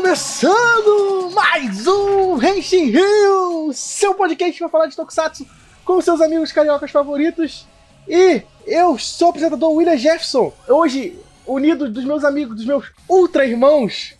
começando mais um Henshin Rio, seu podcast para falar de Tokusatsu com seus amigos cariocas favoritos. E eu sou o apresentador William Jefferson, hoje unido dos meus amigos, dos meus ultra irmãos,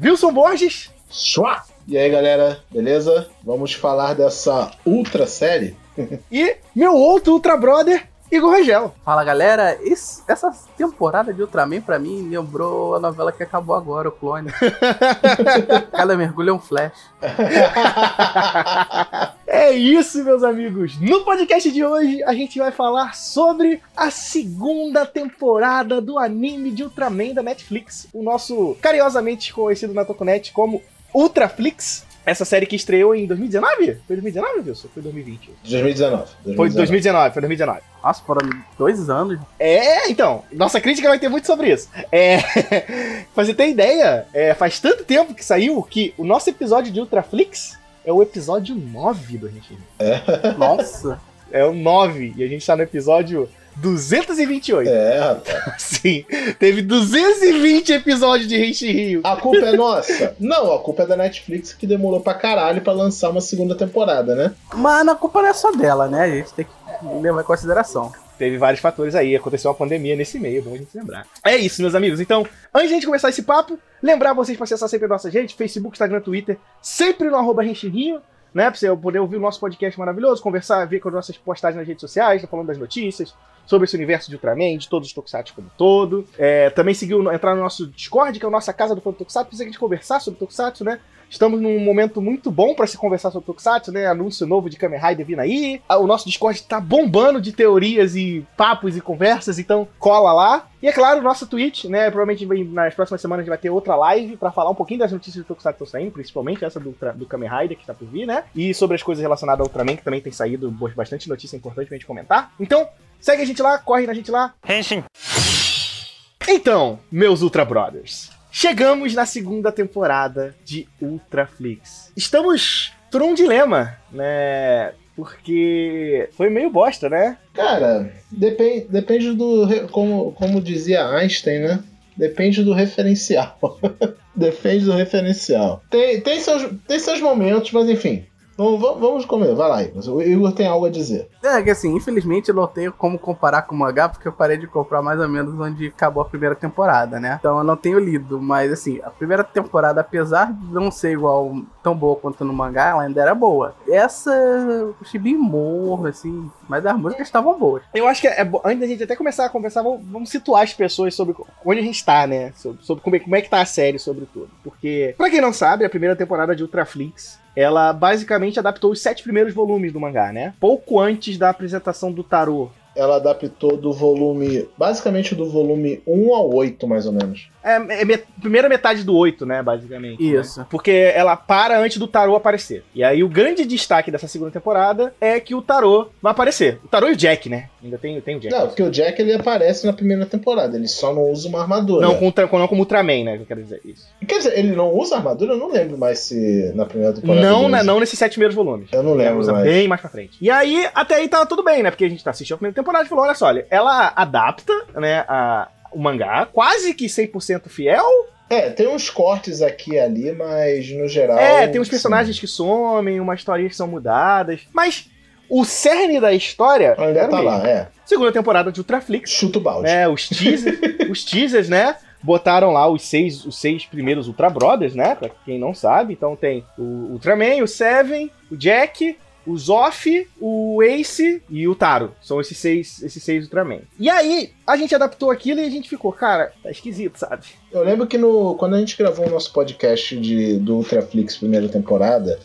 Wilson Borges. Chua! E aí galera, beleza? Vamos falar dessa ultra série? e meu outro ultra brother, Igor Rangel. Fala galera, essa temporada de Ultraman pra mim lembrou a novela que acabou agora, o Clone. Cada mergulho é um flash. é isso, meus amigos. No podcast de hoje a gente vai falar sobre a segunda temporada do anime de Ultraman da Netflix, o nosso carinhosamente conhecido na Tokunet como Ultraflix. Essa série que estreou em 2019? Foi 2019, Wilson? Foi 2020? 2019. 2019. Foi 2019, foi 2019. Nossa, foram dois anos. É, então. Nossa crítica vai ter muito sobre isso. É. pra você ter ideia, é, faz tanto tempo que saiu que o nosso episódio de Ultraflix é o episódio 9 do Gente. É. Nossa. É o 9. E a gente tá no episódio 228. É, rapaz. Sim. Teve 220 episódios de Henshin Rio. A culpa é nossa? Não, a culpa é da Netflix que demorou pra caralho pra lançar uma segunda temporada, né? Mas a culpa não é só dela, né? A gente tem que levar em consideração. Teve vários fatores aí, aconteceu uma pandemia nesse meio, é bom a gente lembrar. É isso, meus amigos. Então, antes de a gente começar esse papo, lembrar vocês para acessar sempre a nossa gente, Facebook, Instagram, Twitter, sempre no arroba Rio né? Pra você poder ouvir o nosso podcast maravilhoso, conversar, ver com as nossas postagens nas redes sociais, tá falando das notícias, sobre esse universo de Ultraman, de todos os Tokusatsu como todo. É, também seguiu, entrar no nosso Discord, que é a nossa casa do fã do Tokusatsu, pra gente conversar sobre Tokusatsu, né? Estamos num momento muito bom para se conversar sobre Tokusatsu, né? Anúncio novo de Kamen Rider vindo aí. Ah, o nosso Discord tá bombando de teorias e papos e conversas, então cola lá. E é claro, nossa Twitch, né? Provavelmente nas próximas semanas a gente vai ter outra live para falar um pouquinho das notícias do Tokusatsu que estão saindo, principalmente essa do, do Kamen Rider que tá por vir, né? E sobre as coisas relacionadas ao Ultraman, que também tem saído bastante notícia importante pra gente comentar. Então, segue a gente lá, corre na gente lá. Henshin. Então, meus Ultra Brothers. Chegamos na segunda temporada de Ultraflix. Estamos por um dilema, né? Porque foi meio bosta, né? Cara, depende, depende do. Como, como dizia Einstein, né? Depende do referencial. depende do referencial. Tem, tem, seus, tem seus momentos, mas enfim. Vamos, vamos comer, vai lá, O Igor tem algo a dizer. É, que assim, infelizmente eu não tenho como comparar com o mangá, porque eu parei de comprar mais ou menos onde acabou a primeira temporada, né? Então eu não tenho lido, mas assim, a primeira temporada, apesar de não ser igual tão boa quanto no mangá, ela ainda era boa. Essa eu achei bem morro, assim, mas as músicas estavam boas. Eu acho que é, bom, antes da gente até começar a conversar, vamos, vamos, situar as pessoas sobre onde a gente tá, né? Sobre, sobre como, é, como é que tá a série, sobre tudo. Porque, pra quem não sabe, a primeira temporada de Ultraflix ela basicamente adaptou os sete primeiros volumes do mangá, né? Pouco antes da apresentação do tarô. Ela adaptou do volume, basicamente do volume 1 ao 8, mais ou menos. É, é met primeira metade do 8, né, basicamente. Né? Isso. Né? Porque ela para antes do Tarô aparecer. E aí o grande destaque dessa segunda temporada é que o Tarô vai aparecer. O Tarô e o Jack, né? Ainda tem, tem o Jack. Não, porque o Jack ele aparece na primeira temporada, ele só não usa uma armadura. Não, com, não como Ultraman, né? Que eu quero dizer isso. Quer dizer, ele não usa armadura? Eu não lembro mais se na primeira temporada. Não, né, não nesses sete primeiros volumes. Eu não lembro. usa mais. bem mais pra frente. E aí, até aí tá tudo bem, né? Porque a gente tá assistindo a primeira temporada e falou: olha só, olha, ela adapta, né, a, o mangá, quase que 100% fiel, é, tem uns cortes aqui e ali, mas no geral. É, tem uns personagens sim. que somem, umas historinhas que são mudadas. Mas o cerne da história. Ainda tá mesmo. lá, é. Segunda temporada de Ultraflix. Chuta o balde. É, os teasers, os teasers, né? Botaram lá os seis, os seis primeiros Ultra Brothers, né? Pra quem não sabe. Então tem o Ultraman, o Seven, o Jack, o Zoff, o Ace e o Taro. São esses seis, esses seis Ultraman. E aí, a gente adaptou aquilo e a gente ficou, cara, tá esquisito, sabe? Eu lembro que no, quando a gente gravou o nosso podcast de, do Ultraflix primeira temporada,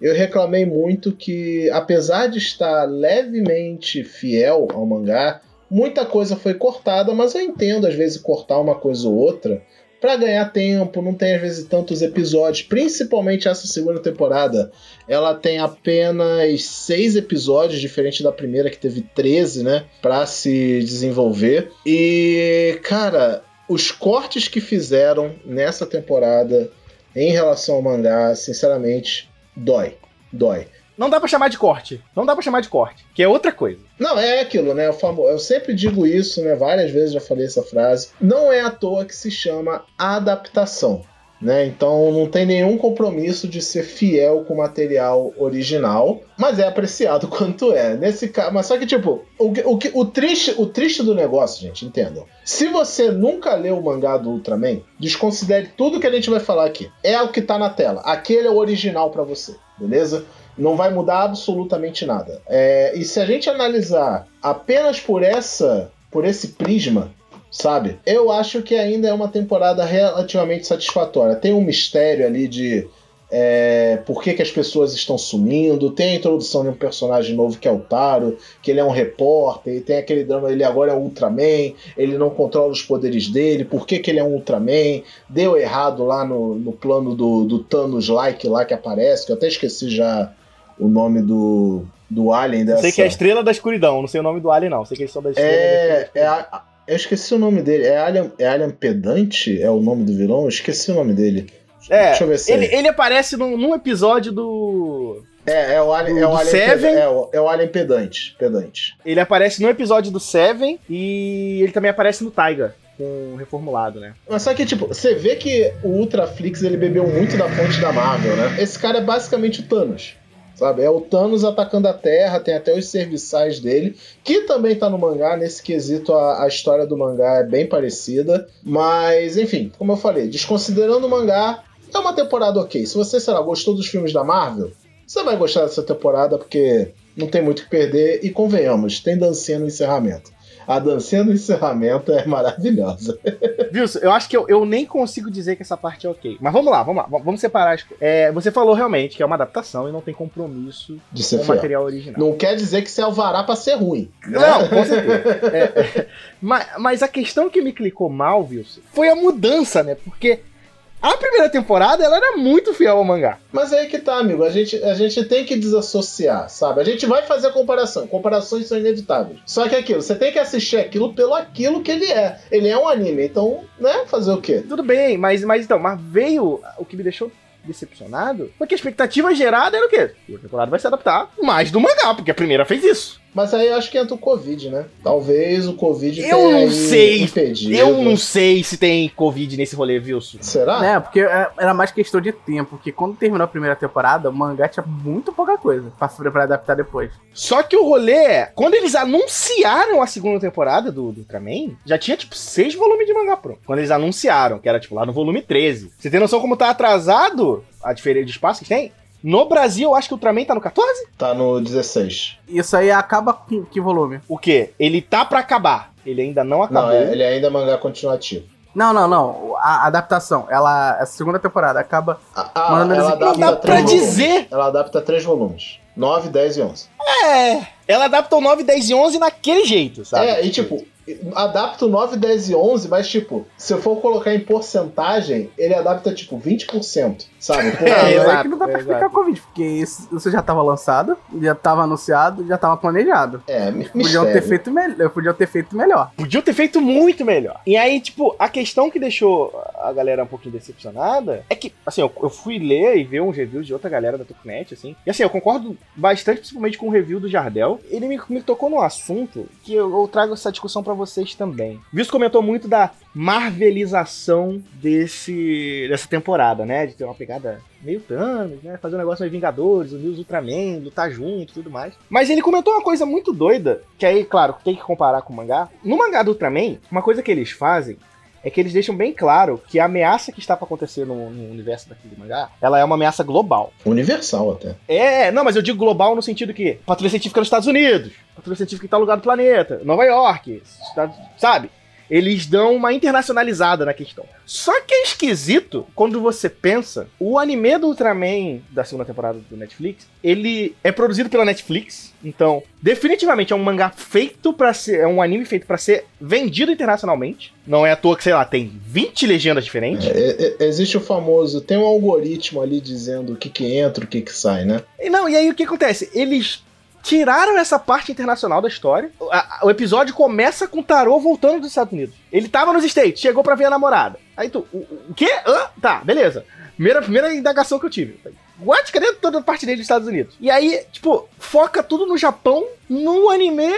eu reclamei muito que, apesar de estar levemente fiel ao mangá, muita coisa foi cortada, mas eu entendo às vezes cortar uma coisa ou outra para ganhar tempo, não tem às vezes tantos episódios, principalmente essa segunda temporada. Ela tem apenas seis episódios, diferente da primeira que teve 13, né, para se desenvolver. E, cara, os cortes que fizeram nessa temporada em relação ao mangá, sinceramente, dói, dói. Não dá para chamar de corte. Não dá para chamar de corte, que é outra coisa. Não, é aquilo, né? Eu sempre digo isso, né? Várias vezes já falei essa frase. Não é à toa que se chama adaptação. né? Então não tem nenhum compromisso de ser fiel com o material original, mas é apreciado quanto é. Nesse caso, mas só que tipo, o, o, o, triste, o triste do negócio, gente, entendam. Se você nunca leu o mangá do Ultraman, desconsidere tudo que a gente vai falar aqui. É o que tá na tela. Aquele é o original para você, beleza? Não vai mudar absolutamente nada. É, e se a gente analisar apenas por essa, por esse prisma, sabe? Eu acho que ainda é uma temporada relativamente satisfatória. Tem um mistério ali de é, por que, que as pessoas estão sumindo. Tem a introdução de um personagem novo que é o Taro, que ele é um repórter, e tem aquele drama, ele agora é um Ultraman, ele não controla os poderes dele, por que, que ele é um Ultraman? Deu errado lá no, no plano do, do Thanos Like lá que aparece, que eu até esqueci já o nome do, do Alien dessa. Sei que é a Estrela da Escuridão, não sei o nome do Alien não, sei que são da Estrela é, da É a, eu esqueci o nome dele. É Alien, é Alien Pedante? É o nome do vilão? Eu esqueci o nome dele. É, Deixa eu ver se ele, é. ele aparece num, num, episódio do. É, é o Alien, do, é o Alien Seven. É o, é o Alien Pedante, Pedante. Ele aparece no episódio do Seven e ele também aparece no Taiga com reformulado, né? Mas só que, tipo, você vê que o Ultraflix ele bebeu muito da fonte da Marvel, né? Esse cara é basicamente o Thanos sabe? É o Thanos atacando a Terra, tem até os serviçais dele, que também tá no mangá, nesse quesito a, a história do mangá é bem parecida, mas enfim, como eu falei, desconsiderando o mangá, é uma temporada ok. Se você, sei lá, gostou dos filmes da Marvel, você vai gostar dessa temporada porque não tem muito o que perder e convenhamos, tem dancinha no encerramento. A dancinha do encerramento é maravilhosa. Wilson, eu acho que eu, eu nem consigo dizer que essa parte é ok. Mas vamos lá, vamos lá. Vamos separar. É, você falou realmente que é uma adaptação e não tem compromisso de ser com o material original. Não quer dizer que você é alvará pra ser ruim. Né? Não, com certeza. É, é, mas, mas a questão que me clicou mal, Wilson, foi a mudança, né? Porque a primeira temporada, ela era muito fiel ao mangá. Mas é aí que tá, amigo. A gente, a gente tem que desassociar, sabe? A gente vai fazer a comparação. Comparações são inevitáveis. Só que é aquilo, você tem que assistir aquilo pelo aquilo que ele é. Ele é um anime, então, né? Fazer o quê? Tudo bem, mas, mas então, mas veio o que me deixou decepcionado, porque a expectativa gerada era o quê? A temporada vai se adaptar mais do mangá, porque a primeira fez isso. Mas aí eu acho que entra o Covid, né? Talvez o Covid eu tenha não sei. impedido. Eu não sei se tem Covid nesse rolê, Wilson. Será? É, porque é, era mais questão de tempo. Porque quando terminou a primeira temporada, o mangá tinha muito pouca coisa pra, pra adaptar depois. Só que o rolê é, quando eles anunciaram a segunda temporada do, do Ultraman, já tinha tipo seis volumes de mangá pronto. Quando eles anunciaram, que era tipo lá no volume 13. Você tem noção como tá atrasado a diferença de espaço que tem? No Brasil, eu acho que o Ultraman tá no 14? Tá no 16. Isso aí acaba com que volume? O quê? Ele tá para acabar. Ele ainda não acabou. Não, ele ainda é mangá continuativo. Não, não, não. A adaptação, ela. A segunda temporada acaba. Ah, ela adapta não dá pra dizer. Ela adapta três volumes: 9, 10 e 11. É. Ela adapta o 9, 10 e 11 naquele jeito, sabe? É, e tipo, adapta o 9, 10 e 11, mas tipo, se eu for colocar em porcentagem, ele adapta tipo 20%, sabe? Porque é, é que não dá pra é, explicar com 20, porque isso já tava lançado, já tava anunciado, já tava planejado. É, podiam ter feito melhor, podiam ter feito melhor. Podiam ter feito muito melhor. E aí, tipo, a questão que deixou a galera um pouquinho decepcionada é que, assim, eu, eu fui ler e ver uns reviews de outra galera da Tupnet, assim, e assim, eu concordo bastante, principalmente com o review do Jardel. Ele me, me tocou num assunto que eu, eu trago essa discussão pra para vocês também. Visto comentou muito da marvelização desse dessa temporada, né? De ter uma pegada meio Thanos, né? Fazer um negócio meio Vingadores, unir os Ultraman, lutar junto e tudo mais. Mas ele comentou uma coisa muito doida, que aí, claro, tem que comparar com o mangá. No mangá do Ultraman, uma coisa que eles fazem é que eles deixam bem claro que a ameaça que está para acontecer no, no, universo daquele mangá, ela é uma ameaça global. Universal até. É, não, mas eu digo global no sentido que patrulha científica nos Estados Unidos, patrulha científica em tal lugar do planeta, Nova York, sabe? Eles dão uma internacionalizada na questão. Só que é esquisito quando você pensa, o anime do Ultraman da segunda temporada do Netflix, ele é produzido pela Netflix, então definitivamente é um mangá feito para ser, é um anime feito para ser vendido internacionalmente. Não é à toa que, sei lá, tem 20 legendas diferentes. É, é, existe o famoso, tem um algoritmo ali dizendo o que que entra, o que que sai, né? E não, e aí o que acontece? Eles tiraram essa parte internacional da história. O, episódio começa com o Tarô voltando dos Estados Unidos. Ele tava nos States, chegou pra ver a namorada. Aí tu, o, o quê? Hã? Tá, beleza. Primeira, primeira indagação que eu tive. What? Cadê toda a parte dele dos Estados Unidos? E aí, tipo, foca tudo no Japão, num anime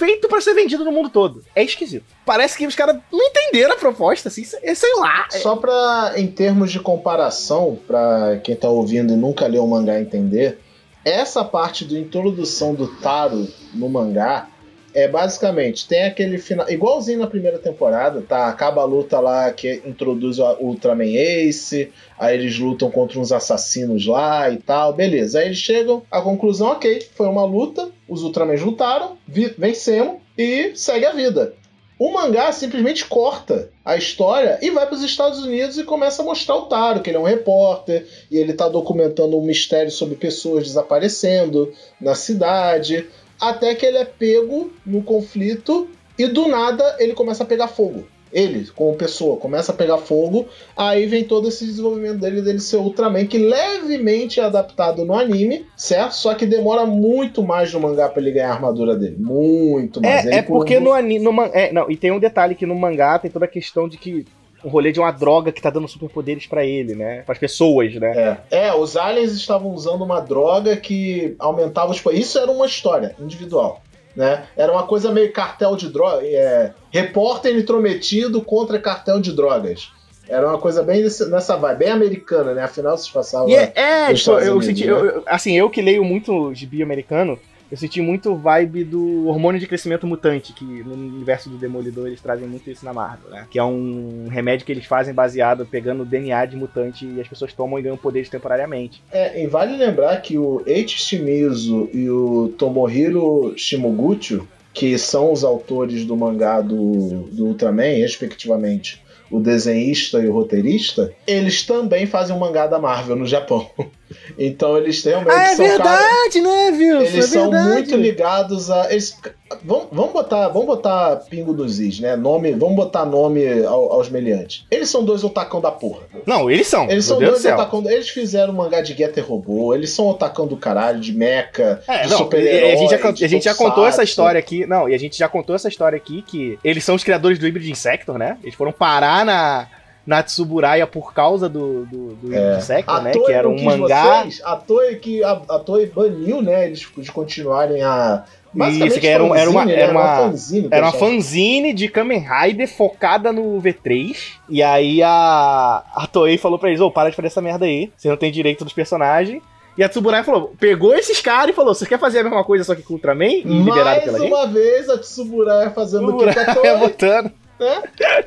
feito para ser vendido no mundo todo. É esquisito. Parece que os caras não entenderam a proposta, assim, sei lá. Só pra, em termos de comparação, pra quem tá ouvindo e nunca leu o mangá entender, essa parte da introdução do Taro no mangá é basicamente, tem aquele final. Igualzinho na primeira temporada, tá? Acaba a luta lá que introduz o Ultraman Ace, aí eles lutam contra uns assassinos lá e tal, beleza. Aí eles chegam à conclusão, ok, foi uma luta, os Ultramans lutaram, vencemos e segue a vida. O mangá simplesmente corta a história e vai para os Estados Unidos e começa a mostrar o Taro, que ele é um repórter e ele está documentando um mistério sobre pessoas desaparecendo na cidade até que ele é pego no conflito e do nada ele começa a pegar fogo. Ele, como pessoa, começa a pegar fogo, aí vem todo esse desenvolvimento dele, dele ser Ultraman, que levemente é adaptado no anime, certo? Só que demora muito mais no mangá para ele ganhar a armadura dele. Muito mais. É, é porque no anime. No, é, não, e tem um detalhe que no mangá tem toda a questão de que um rolê de uma droga que tá dando superpoderes para ele, né? Para as pessoas, né? É. é, os aliens estavam usando uma droga que aumentava os. Isso era uma história individual. Né? Era uma coisa meio cartel de drogas. É, repórter intrometido contra cartel de drogas. Era uma coisa bem nessa vibe, bem americana, né? Afinal, se passava. Yeah, é, tipo, eu senti. Né? Eu, assim, eu que leio muito gibi americano, eu senti muito vibe do hormônio de crescimento mutante, que no universo do Demolidor eles trazem muito isso na Marvel, né? Que é um remédio que eles fazem baseado pegando o DNA de mutante e as pessoas tomam e ganham poderes temporariamente. É, e vale lembrar que o Eiichi Shimizu e o Tomohiro Shimoguchi, que são os autores do mangá do, do Ultraman, respectivamente, o desenhista e o roteirista, eles também fazem um mangá da Marvel no Japão. Então eles realmente ah, é são verdade, né, viu? Eles é são muito ligados a. Eles, vamos, vamos, botar, vamos botar pingo dos is, né? Nome, vamos botar nome ao, aos meliantes. Eles são dois otacão da porra. Não, eles são. Eles são dois otacão. Eles fizeram mangá de Getter Robô, eles são otacão do caralho, de mecha, é, de super-herói. A gente, já, a gente já contou essa história aqui. Não, e a gente já contou essa história aqui que eles são os criadores do Hybrid Insector, né? Eles foram parar na na Tsuburaya por causa do, do, do é. Insector, né? Que era um mangá. Vocês, a Toei que a, a Toei baniu, né? Eles de continuarem a. Isso, que era, fanzine, era uma, era uma, né? fanzine, era uma fanzine de Kamen Rider focada no V3. E aí a, a Toei falou pra eles: Ô, oh, para de fazer essa merda aí. Você não tem direito dos personagens. E a Tsuburaya falou, pegou esses caras e falou: Você quer fazer a mesma coisa só que com o Ultraman? E liberado pela Mais uma gente? vez a Tsuburaya fazendo o que a Toei. botando né?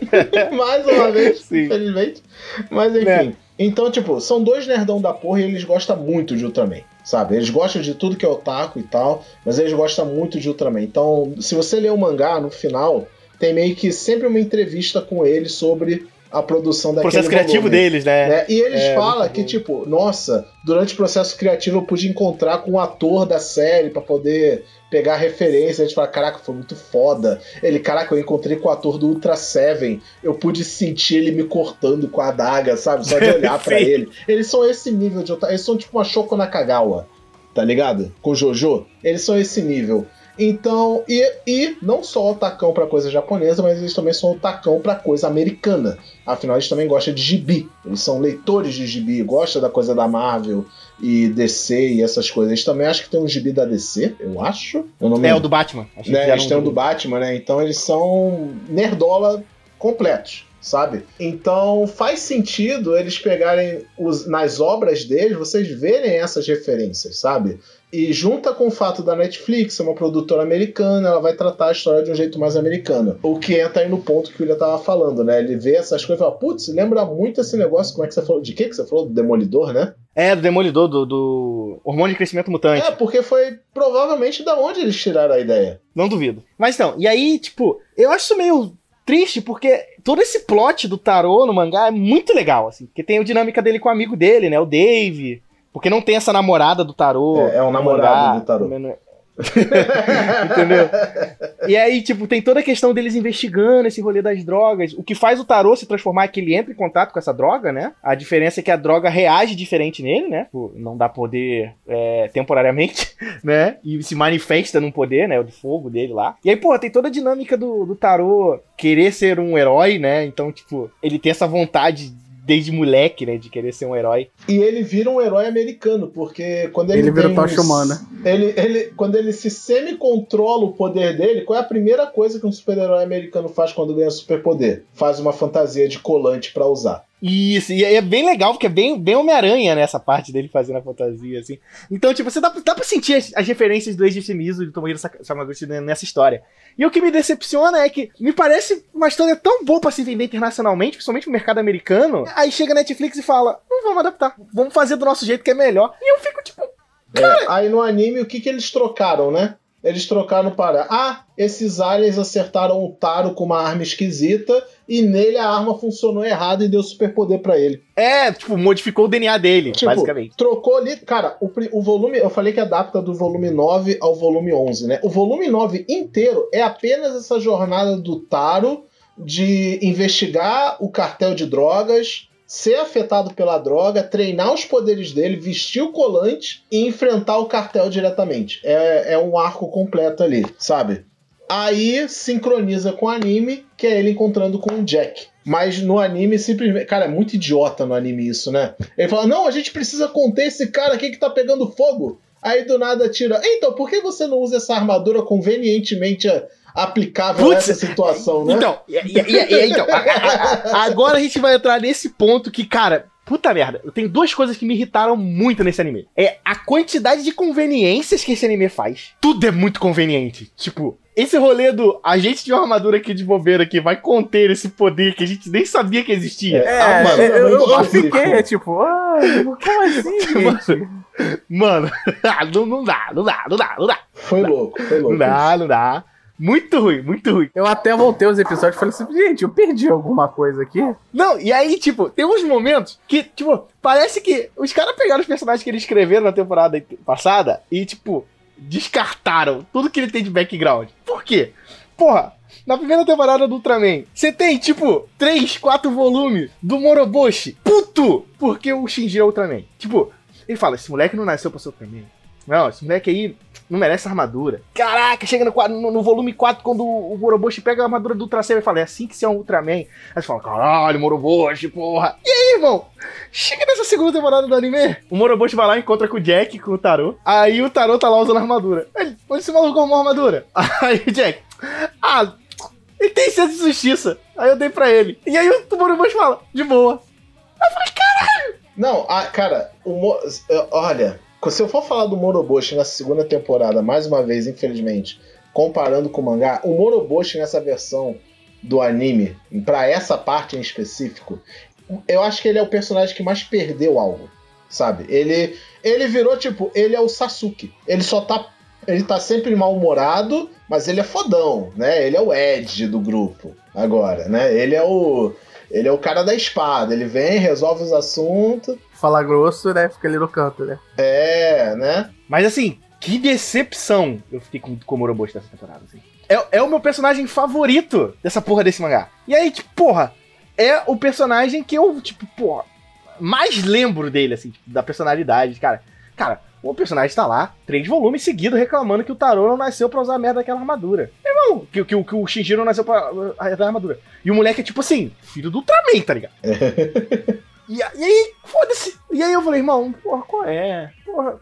Mais uma vez, Sim. infelizmente. Mas enfim. É. Então, tipo, são dois nerdão da porra e eles gostam muito de Ultraman, sabe? Eles gostam de tudo que é otaku e tal, mas eles gostam muito de Ultraman. Então, se você ler o mangá, no final, tem meio que sempre uma entrevista com ele sobre a produção daquele processo criativo volume, deles, né? né? E eles é, falam que, tipo, nossa, durante o processo criativo eu pude encontrar com o ator da série para poder pegar referência, a gente fala, caraca, foi muito foda. Ele, caraca, eu encontrei com o ator do Ultra Seven, eu pude sentir ele me cortando com a adaga, sabe? Só de olhar para ele. Eles são esse nível de eles são tipo uma Shoko Nakagawa, tá ligado? Com Jojo. Eles são esse nível. Então, e, e não só o tacão para coisa japonesa, mas eles também são o tacão para coisa americana. Afinal, eles também gostam de gibi. Eles são leitores de gibi, gostam da coisa da Marvel e DC e essas coisas. Eles também acho que tem um gibi da DC, eu acho. Eu não é, o do Batman. Acho né, eles um têm o do Batman, né? Então eles são nerdola completos sabe? Então faz sentido eles pegarem os, nas obras deles, vocês verem essas referências, sabe? E junta com o fato da Netflix ser uma produtora americana, ela vai tratar a história de um jeito mais americano. O que entra aí no ponto que o William tava falando, né? Ele vê essas coisas e fala, putz, lembra muito esse negócio, como é que você falou? De que que você falou? Do Demolidor, né? É, do Demolidor, do, do hormônio de crescimento mutante. É, porque foi provavelmente da onde eles tiraram a ideia. Não duvido. Mas então, e aí, tipo, eu acho isso meio triste, porque todo esse plot do tarô no mangá é muito legal, assim. Porque tem a dinâmica dele com o amigo dele, né? O Dave. Porque não tem essa namorada do tarô. É, é um namorado do tarô. Entendeu? E aí, tipo, tem toda a questão deles investigando esse rolê das drogas. O que faz o tarô se transformar é que ele entra em contato com essa droga, né? A diferença é que a droga reage diferente nele, né? Tipo, não dá poder é, temporariamente, né? E se manifesta num poder, né? O de fogo dele lá. E aí, pô, tem toda a dinâmica do, do tarô querer ser um herói, né? Então, tipo, ele tem essa vontade desde moleque, né? De querer ser um herói. E ele vira um herói americano, porque quando ele. Ele vira o Tocha Humana. Ele, ele, quando ele se semi-controla o poder dele, qual é a primeira coisa que um super-herói americano faz quando ganha superpoder? Faz uma fantasia de colante para usar. Isso, e é bem legal, porque é bem, bem Homem-Aranha nessa né, parte dele fazendo a fantasia, assim. Então, tipo, você dá, dá pra sentir as, as referências do Eiji Shimizu e do Tomohiro Sakaguchi nessa história. E o que me decepciona é que me parece uma história tão boa para se vender internacionalmente, principalmente no mercado americano. Aí chega a Netflix e fala: não vamos adaptar, vamos fazer do nosso jeito que é melhor. E eu fico tipo. É, aí no anime, o que, que eles trocaram, né? Eles trocaram para. Ah, esses aliens acertaram o Taro com uma arma esquisita e nele a arma funcionou errado e deu superpoder para ele. É, tipo, modificou o DNA dele, tipo, basicamente. Trocou ali. Cara, o, o volume. Eu falei que adapta do volume 9 ao volume 11, né? O volume 9 inteiro é apenas essa jornada do Taro de investigar o cartel de drogas ser afetado pela droga, treinar os poderes dele, vestir o colante e enfrentar o cartel diretamente. É, é um arco completo ali, sabe? Aí sincroniza com o anime, que é ele encontrando com o Jack. Mas no anime, simplesmente. Cara, é muito idiota no anime isso, né? Ele fala: Não, a gente precisa conter esse cara aqui que tá pegando fogo. Aí do nada tira. Então, por que você não usa essa armadura convenientemente aplicável Putz, nessa situação, né? Então, e, e, e, então a, a, a, agora a gente vai entrar nesse ponto que, cara, puta merda, tem duas coisas que me irritaram muito nesse anime. É a quantidade de conveniências que esse anime faz. Tudo é muito conveniente. Tipo, esse rolê do a gente tinha uma armadura aqui de bobeira que vai conter esse poder que a gente nem sabia que existia. É, ah, mano, eu, eu, eu fiquei, tipo, ah, como assim, gente? Mano, não, não dá, não dá, não dá, não dá. Foi louco, foi louco. Não dá, não dá. Muito ruim, muito ruim. Eu até voltei os episódios e falei assim, gente, eu perdi alguma coisa aqui. Não, e aí, tipo, tem uns momentos que, tipo, parece que os caras pegaram os personagens que eles escreveram na temporada passada e, tipo, descartaram tudo que ele tem de background. Por quê? Porra, na primeira temporada do Ultraman, você tem, tipo, 3, 4 volumes do Moroboshi. Puto! Porque o Shinji é Ultraman. Tipo, ele fala, esse moleque não nasceu pra ser Ultraman. Não, esse moleque aí não merece armadura. Caraca, chega no, no, no volume 4, quando o, Moroboshi pega a armadura do Ultra Seven e fala, é assim que você é um Ultraman. Aí você fala, caralho, Moroboshi, porra. E aí, irmão? Chega nessa segunda temporada do anime, o Moroboshi vai lá encontra com o Jack, com o Tarô. Aí o Tarô tá lá usando armadura. Ele, onde esse maluco arrumou armadura? Aí o Jack, ah, ele tem senso de justiça. Aí eu dei pra ele. E aí o Moroboshi fala, de boa. Aí eu falei, caralho. Não, a, cara, o, olha, se eu for falar do Moroboshi na segunda temporada, mais uma vez, infelizmente, comparando com o mangá, o Moroboshi nessa versão do anime, para essa parte em específico, eu acho que ele é o personagem que mais perdeu algo, sabe? Ele ele virou tipo, ele é o Sasuke. Ele só tá ele tá sempre mal-humorado, mas ele é fodão, né? Ele é o Ed do grupo agora, né? Ele é o ele é o cara da espada, ele vem, resolve os assuntos. Fala grosso, né? Fica ali no canto, né? É, né? Mas assim, que decepção eu fiquei com, com o Moroboshi dessa temporada, assim. É, é o meu personagem favorito dessa porra desse mangá. E aí, tipo, porra, é o personagem que eu, tipo, porra, mais lembro dele, assim, tipo, da personalidade, cara. Cara, o personagem tá lá, três volumes seguidos, reclamando que o Tarô não nasceu pra usar a merda daquela armadura. Irmão, que, que, que o Shinji não nasceu pra usar a armadura. E o moleque é tipo assim, filho do Ultraman, tá ligado? e, e aí, foda-se. E aí eu falei, irmão, porra, qual é? Porra,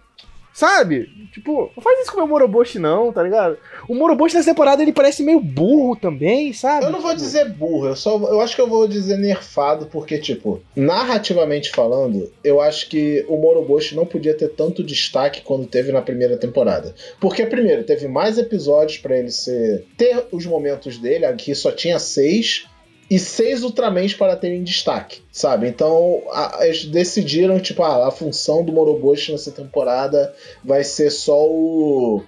Sabe? Tipo, não faz isso com o meu Moroboshi, não, tá ligado? O Moroboshi nessa temporada ele parece meio burro também, sabe? Eu não vou dizer burro, eu só eu acho que eu vou dizer nerfado, porque, tipo, narrativamente falando, eu acho que o Moroboshi não podia ter tanto destaque quando teve na primeira temporada. Porque, primeiro, teve mais episódios para ele ser. ter os momentos dele, aqui só tinha seis e seis Ultramans para terem destaque, sabe? Então a, eles decidiram, tipo, ah, a função do Moroboshi nessa temporada vai ser só o.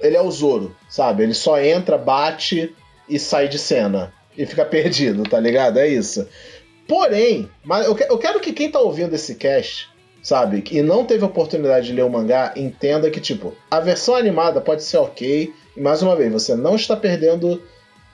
Ele é o Zoro, sabe? Ele só entra, bate e sai de cena. E fica perdido, tá ligado? É isso. Porém, mas eu, que, eu quero que quem tá ouvindo esse cast sabe? E não teve oportunidade de ler o mangá, entenda que, tipo, a versão animada pode ser ok. E mais uma vez, você não está perdendo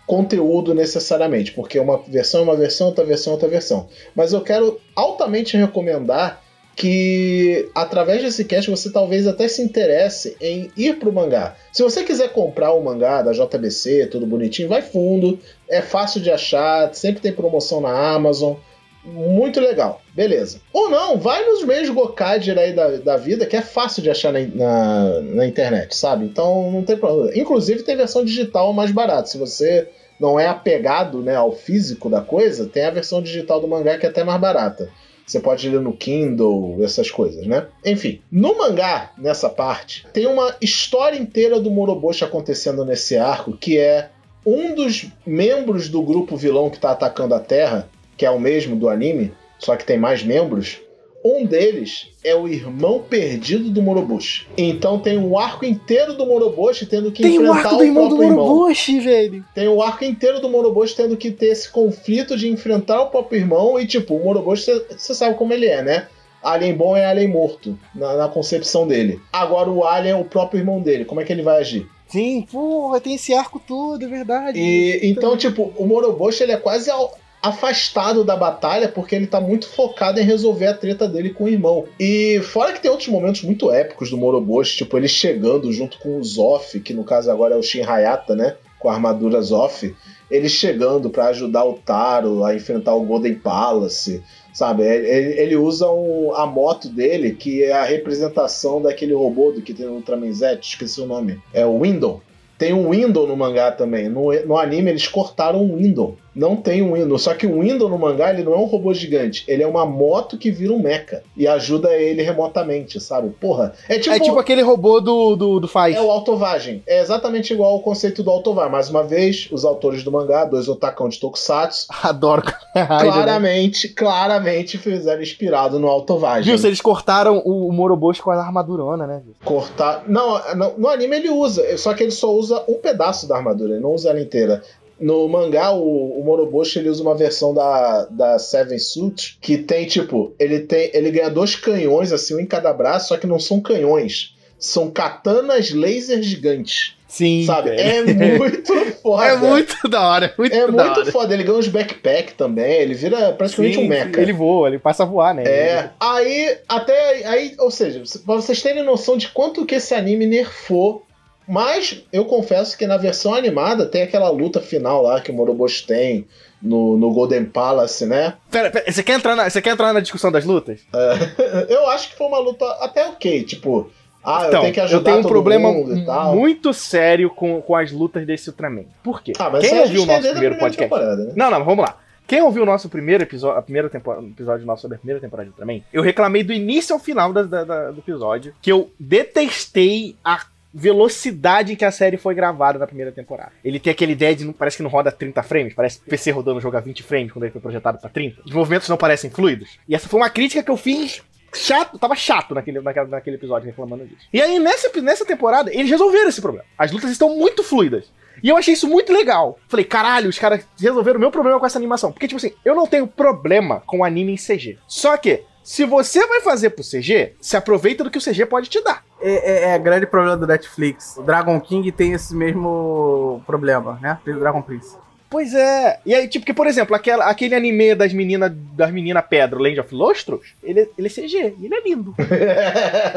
conteúdo necessariamente, porque uma versão é uma versão, outra versão é outra versão. Mas eu quero altamente recomendar que através desse cast você talvez até se interesse em ir pro mangá. Se você quiser comprar o mangá da JBC, tudo bonitinho, vai fundo, é fácil de achar, sempre tem promoção na Amazon. Muito legal, beleza. Ou não, vai nos meios Gokaiger aí da, da vida, que é fácil de achar na, na, na, internet, sabe? Então não tem problema. Inclusive tem versão digital mais barata. Se você não é apegado né, ao físico da coisa, tem a versão digital do mangá que é até mais barata. Você pode ler no Kindle, essas coisas, né? Enfim, no mangá, nessa parte, tem uma história inteira do Moroboshi acontecendo nesse arco, que é um dos membros do grupo vilão que tá atacando a Terra que é o mesmo do anime, só que tem mais membros. Um deles é o irmão perdido do Moroboshi. Então tem um arco inteiro do Moroboshi tendo que tem enfrentar um arco do irmão do Moroboshi, velho. Tem o um arco inteiro do Moroboshi tendo que ter esse conflito de enfrentar o próprio irmão e tipo, o Moroboshi você sabe como ele é, né? Alien bom é alien morto, na, na, concepção dele. Agora o alien é o próprio irmão dele, como é que ele vai agir? Sim, porra, tem esse arco todo, é verdade. E, então, tipo, o Moroboshi ele é quase afastado da batalha porque ele tá muito focado em resolver a treta dele com o irmão. E fora que tem outros momentos muito épicos do Moroboshi, tipo ele chegando junto com o Zoff, que no caso agora é o Shin Hayata, né? Com a armadura Zoff, ele chegando para ajudar o Taro a enfrentar o Golden Palace, sabe? Ele, ele usa um, a moto dele, que é a representação daquele robô do que tem no Ultraman Z, esqueci o nome. É o Window. Tem um Window no mangá também. No, no anime eles cortaram o Window não tem um Window. Só que o Window no mangá ele não é um robô gigante, ele é uma moto que vira um mecha e ajuda ele remotamente, sabe? Porra, é tipo, é tipo aquele robô do, do, do Faz. É o Autovagem. É exatamente igual ao conceito do Autovagem. Mais uma vez, os autores do mangá, dois otakão de Tokusatsu. Adoro. claramente, né? claramente fizeram inspirado no Autovagem. Viu? Se eles cortaram o, o Moroboshi com a armadurona, né? Cortar. Não, no, no anime ele usa, só que ele só usa um pedaço da armadura, ele não usa ela inteira. No mangá, o, o Moroboshi ele usa uma versão da, da Seven Suit que tem, tipo, ele tem. Ele ganha dois canhões, assim, um em cada braço, só que não são canhões. São katanas laser gigantes. Sim. Sabe? É muito foda. É muito da hora. É muito, é muito hora. foda. Ele ganha uns backpack também. Ele vira praticamente Sim, um mecha. Ele voa, ele passa a voar, né? É. Aí, até aí, ou seja, pra vocês terem noção de quanto que esse anime nerfou mas eu confesso que na versão animada tem aquela luta final lá que o Moroboshi tem no, no Golden Palace, né? Pera, pera, você quer, entrar na, você quer entrar na discussão das lutas? É, eu acho que foi uma luta até ok, tipo. Ah, então, eu tenho que ajudar eu tenho um problema muito sério com, com as lutas desse Ultraman. Por quê? Ah, Quem ouviu o nosso primeiro podcast? Né? Não, não, vamos lá. Quem ouviu o nosso primeiro episódio, a primeira temporada, episódio nosso sobre a primeira temporada de Ultraman, eu reclamei do início ao final da, da, da, do episódio que eu detestei a velocidade que a série foi gravada na primeira temporada. Ele tem aquela ideia de parece que não roda 30 frames, parece PC rodando jogo a 20 frames quando ele foi projetado para 30. Os movimentos não parecem fluidos. E essa foi uma crítica que eu fiz chato, tava chato naquele, naquele, naquele episódio reclamando disso. E aí, nessa, nessa temporada, eles resolveram esse problema. As lutas estão muito fluidas. E eu achei isso muito legal. Falei, caralho, os caras resolveram o meu problema com essa animação. Porque, tipo assim, eu não tenho problema com anime em CG. Só que, se você vai fazer pro CG, se aproveita do que o CG pode te dar. É, é, é grande problema do Netflix. O Dragon King tem esse mesmo problema, né? O Dragon Prince. Pois é. E aí, tipo, que, por exemplo, aquela, aquele anime das meninas das menina Pedro, Land of Lostros, ele, ele é CG. E ele é lindo.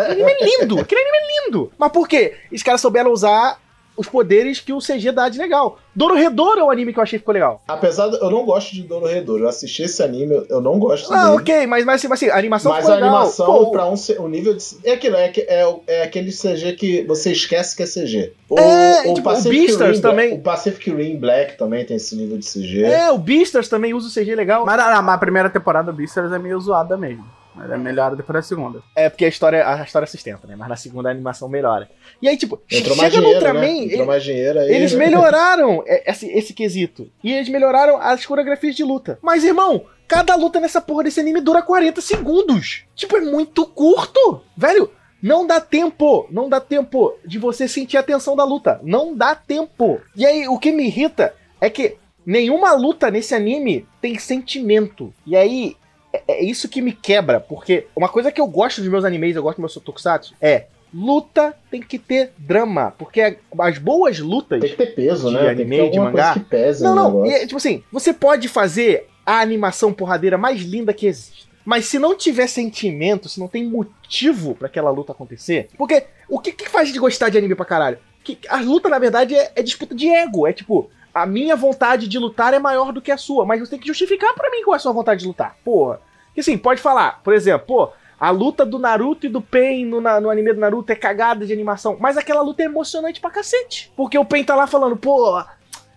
ele é lindo. Aquele anime é lindo. Mas por quê? Os caras souberam usar os poderes que o CG dá de legal. Dororedor é um anime que eu achei que ficou legal. Apesar de eu não gosto de Dororedor, eu assisti esse anime, eu não gosto ah, dele. ok, mas, mas, mas assim, a animação Mas a legal. animação, Pô, pra um, um nível de. É aquilo, é, é, é aquele CG que você esquece que é CG. O, é, o, tipo, Pacific o Beastars Rim, também. O Pacific Rim Black também tem esse nível de CG. É, o Beastars também usa o CG legal. Mas, não, mas a primeira temporada do Beastars é meio zoada mesmo. Mas é melhor depois da segunda. É, porque a história, a história sustenta, né? Mas na segunda a animação melhora. E aí, tipo, Entrou chega no Ultraman. Né? Entrou mais dinheiro aí, eles né? melhoraram esse, esse quesito. E eles melhoraram as coreografias de luta. Mas, irmão, cada luta nessa porra desse anime dura 40 segundos. Tipo, é muito curto. Velho, não dá tempo, não dá tempo de você sentir a tensão da luta. Não dá tempo. E aí, o que me irrita é que nenhuma luta nesse anime tem sentimento. E aí, é, é isso que me quebra, porque uma coisa que eu gosto dos meus animes, eu gosto dos meus tokusatsu, é luta tem que ter drama, porque as boas lutas tem que ter peso, de né? anime, de mangá, que pese não, não, e, tipo assim, você pode fazer a animação porradeira mais linda que existe. Mas se não tiver sentimento, se não tem motivo para aquela luta acontecer. Porque o que, que faz de gostar de anime pra caralho? Que a luta, na verdade, é, é disputa de ego. É tipo, a minha vontade de lutar é maior do que a sua, mas você tem que justificar para mim qual é a sua vontade de lutar. Porra. Que assim, pode falar, por exemplo, pô, a luta do Naruto e do Pen no, no anime do Naruto é cagada de animação, mas aquela luta é emocionante pra cacete. Porque o Pen tá lá falando, pô,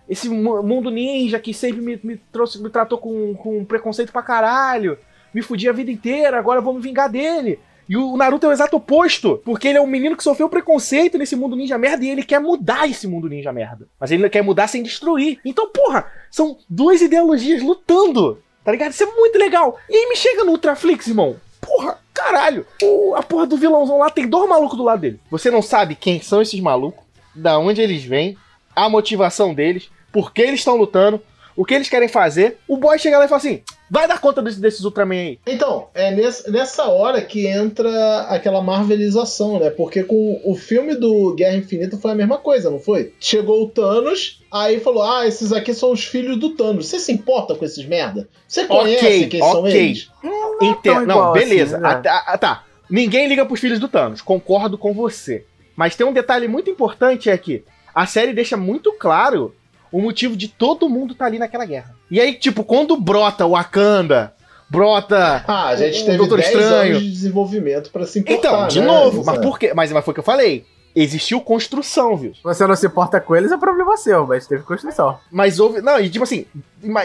esse mundo ninja que sempre me, me trouxe, me tratou com, com preconceito pra caralho, me fudia a vida inteira, agora eu vou me vingar dele. E o Naruto é o exato oposto, porque ele é um menino que sofreu preconceito nesse mundo ninja merda e ele quer mudar esse mundo ninja merda. Mas ele quer mudar sem destruir. Então, porra, são duas ideologias lutando, tá ligado? Isso é muito legal. E aí me chega no Ultraflix, irmão. Porra, caralho. O, a porra do vilãozão lá tem dois malucos do lado dele. Você não sabe quem são esses malucos, da onde eles vêm, a motivação deles, por que eles estão lutando, o que eles querem fazer. O boy chega lá e fala assim: vai dar conta desse, desses Ultraman aí. Então, é nessa hora que entra aquela marvelização, né? Porque com o filme do Guerra Infinita foi a mesma coisa, não foi? Chegou o Thanos, aí falou: ah, esses aqui são os filhos do Thanos. Você se importa com esses merda? Você conhece okay, quem okay. são eles? Não, não, não beleza. Assim, né? ah, tá. Ninguém liga pros filhos do Thanos. Concordo com você. Mas tem um detalhe muito importante é que a série deixa muito claro o motivo de todo mundo tá ali naquela guerra. E aí, tipo, quando brota o Wakanda, brota ah, a gente teve Doutor Estranho. anos de desenvolvimento para se importar, Então, de né? novo, mas por quê? Mas, mas foi o que eu falei. Existiu construção, viu? Você não se importa com eles, é problema seu, mas teve construção. Mas houve. Não, e tipo assim,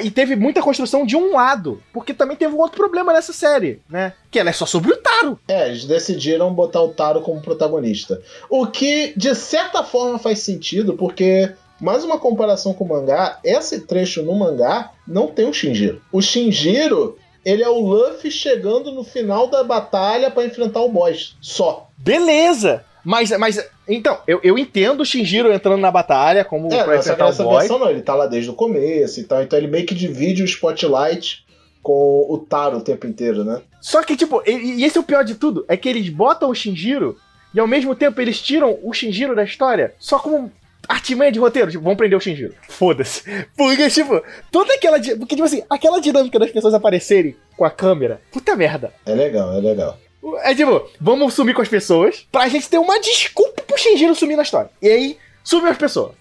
e teve muita construção de um lado. Porque também teve um outro problema nessa série, né? Que ela é só sobre o Taro. É, eles decidiram botar o Taro como protagonista. O que, de certa forma, faz sentido, porque mais uma comparação com o mangá, esse trecho no mangá não tem o Shinjiro. O Shinjiro, ele é o Luffy chegando no final da batalha para enfrentar o boss, só. Beleza! Mas, mas então, eu, eu entendo o Shinjiro entrando na batalha como é, pra enfrentar essa o boss. Versão, não, ele tá lá desde o começo e tal, então ele meio que divide o spotlight com o Taro o tempo inteiro, né? Só que, tipo, e, e esse é o pior de tudo, é que eles botam o Shinjiro e ao mesmo tempo eles tiram o Shinjiro da história só como artimanha de roteiro, tipo, vamos prender o Shinjiro. Foda-se. Porque, tipo, toda aquela. Porque, tipo assim, aquela dinâmica das pessoas aparecerem com a câmera, puta merda. É legal, é legal. É tipo, vamos sumir com as pessoas pra gente ter uma desculpa pro Shinjiro sumir na história. E aí, sumiu as pessoas.